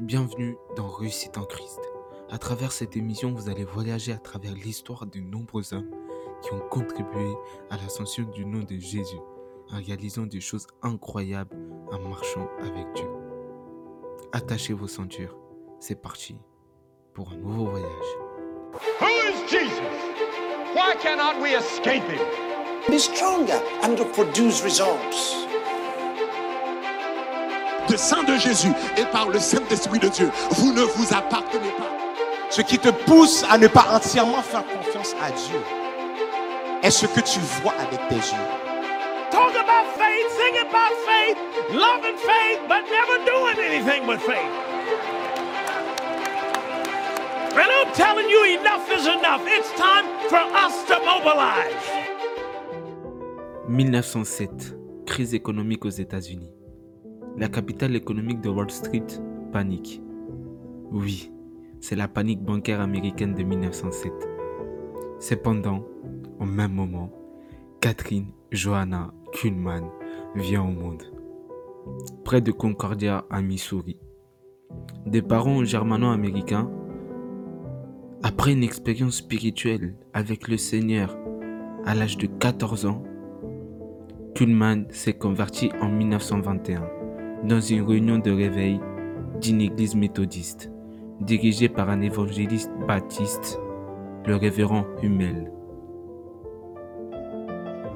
Bienvenue dans Réussite en Christ. À travers cette émission, vous allez voyager à travers l'histoire de nombreux hommes qui ont contribué à l'ascension du nom de Jésus en réalisant des choses incroyables en marchant avec Dieu. Attachez vos ceintures, c'est parti pour un nouveau voyage. Who is Jesus? Why cannot we escape him? Be stronger and to produce results. De sang de Jésus et par le Saint-Esprit de Dieu, vous ne vous appartenez pas. Ce qui te pousse à ne pas entièrement faire confiance à Dieu est ce que tu vois avec tes yeux. Talk about faith, sing about faith, loving faith, but never doing anything with faith. And I'm telling you, enough is enough. It's time for us to mobilize. 1907, crise économique aux États-Unis. La capitale économique de Wall Street panique. Oui, c'est la panique bancaire américaine de 1907. Cependant, au même moment, Catherine Johanna Kuhlman vient au monde, près de Concordia à Missouri. Des parents germano-américains, après une expérience spirituelle avec le Seigneur à l'âge de 14 ans, Kuhlman s'est converti en 1921 dans une réunion de réveil d'une église méthodiste dirigée par un évangéliste baptiste, le révérend Hummel.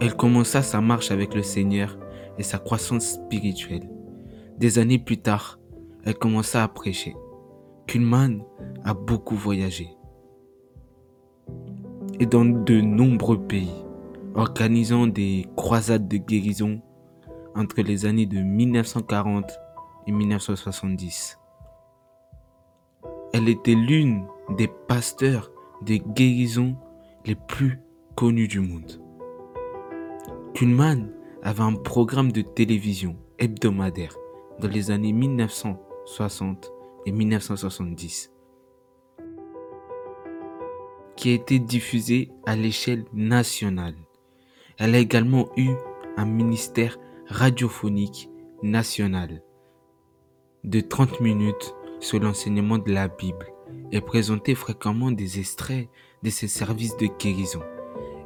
Elle commença sa marche avec le Seigneur et sa croissance spirituelle. Des années plus tard, elle commença à prêcher. Kuhlman a beaucoup voyagé et dans de nombreux pays, organisant des croisades de guérison entre les années de 1940 et 1970. Elle était l'une des pasteurs de guérison les plus connus du monde. Kuhlman avait un programme de télévision hebdomadaire dans les années 1960 et 1970 qui a été diffusé à l'échelle nationale. Elle a également eu un ministère radiophonique national de 30 minutes sur l'enseignement de la Bible et présentait fréquemment des extraits de ses services de guérison.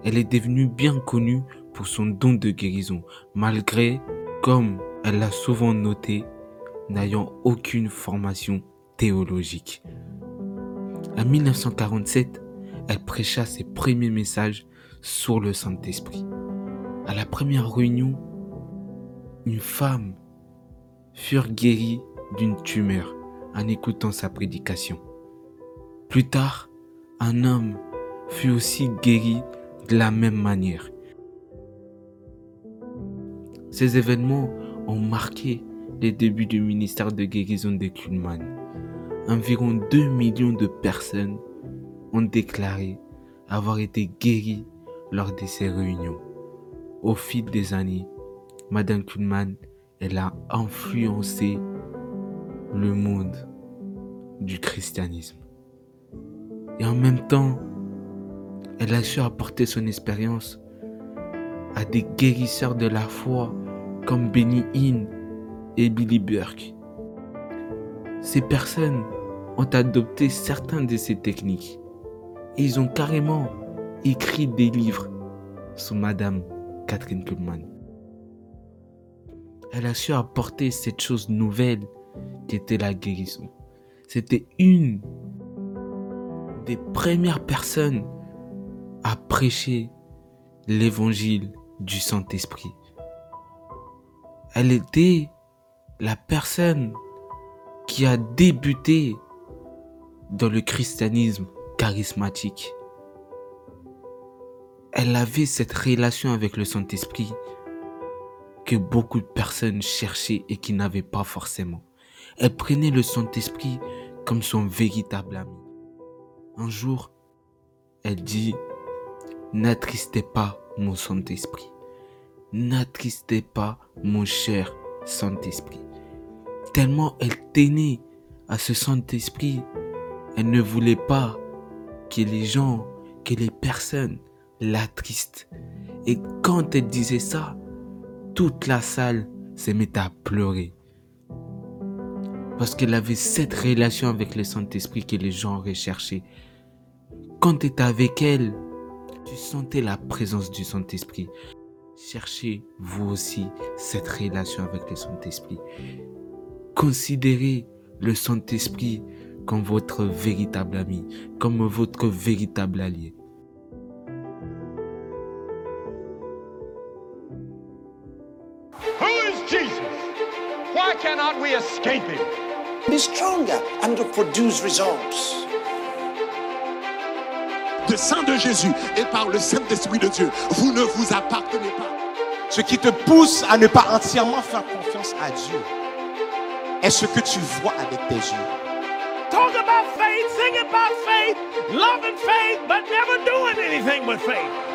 Elle est devenue bien connue pour son don de guérison, malgré, comme elle l'a souvent noté, n'ayant aucune formation théologique. En 1947, elle prêcha ses premiers messages sur le Saint-Esprit. À la première réunion une femme furent guéries d'une tumeur en écoutant sa prédication. Plus tard, un homme fut aussi guéri de la même manière. Ces événements ont marqué les débuts du ministère de guérison de Kuhlman. Environ 2 millions de personnes ont déclaré avoir été guéries lors de ces réunions. Au fil des années, Madame Kuhlman, elle a influencé le monde du christianisme. Et en même temps, elle a su apporter son expérience à des guérisseurs de la foi comme Benny Hinn et Billy Burke. Ces personnes ont adopté certaines de ces techniques et ils ont carrément écrit des livres sur Madame Catherine Kuhlman elle a su apporter cette chose nouvelle qui était la guérison. C'était une des premières personnes à prêcher l'évangile du Saint-Esprit. Elle était la personne qui a débuté dans le christianisme charismatique. Elle avait cette relation avec le Saint-Esprit que beaucoup de personnes cherchaient et qui n'avaient pas forcément. Elle prenait le Saint-Esprit comme son véritable ami. Un jour, elle dit, n'attristez pas mon Saint-Esprit. N'attristez pas mon cher Saint-Esprit. Tellement elle tenait à ce Saint-Esprit, elle ne voulait pas que les gens, que les personnes l'attristent. Et quand elle disait ça, toute la salle se met à pleurer. Parce qu'elle avait cette relation avec le Saint-Esprit que les gens recherchaient. Quand tu étais avec elle, tu sentais la présence du Saint-Esprit. Cherchez vous aussi cette relation avec le Saint-Esprit. Considérez le Saint-Esprit comme votre véritable ami, comme votre véritable allié. Cannot we escape him? Be stronger and to produce results. Le sang de Jésus et par le Saint-Esprit de Dieu, vous ne vous appartenez pas. Ce qui te pousse à ne pas entièrement faire confiance à Dieu est ce que tu vois avec tes yeux. Talk about faith, sing about faith, loving faith, but never doing anything with faith.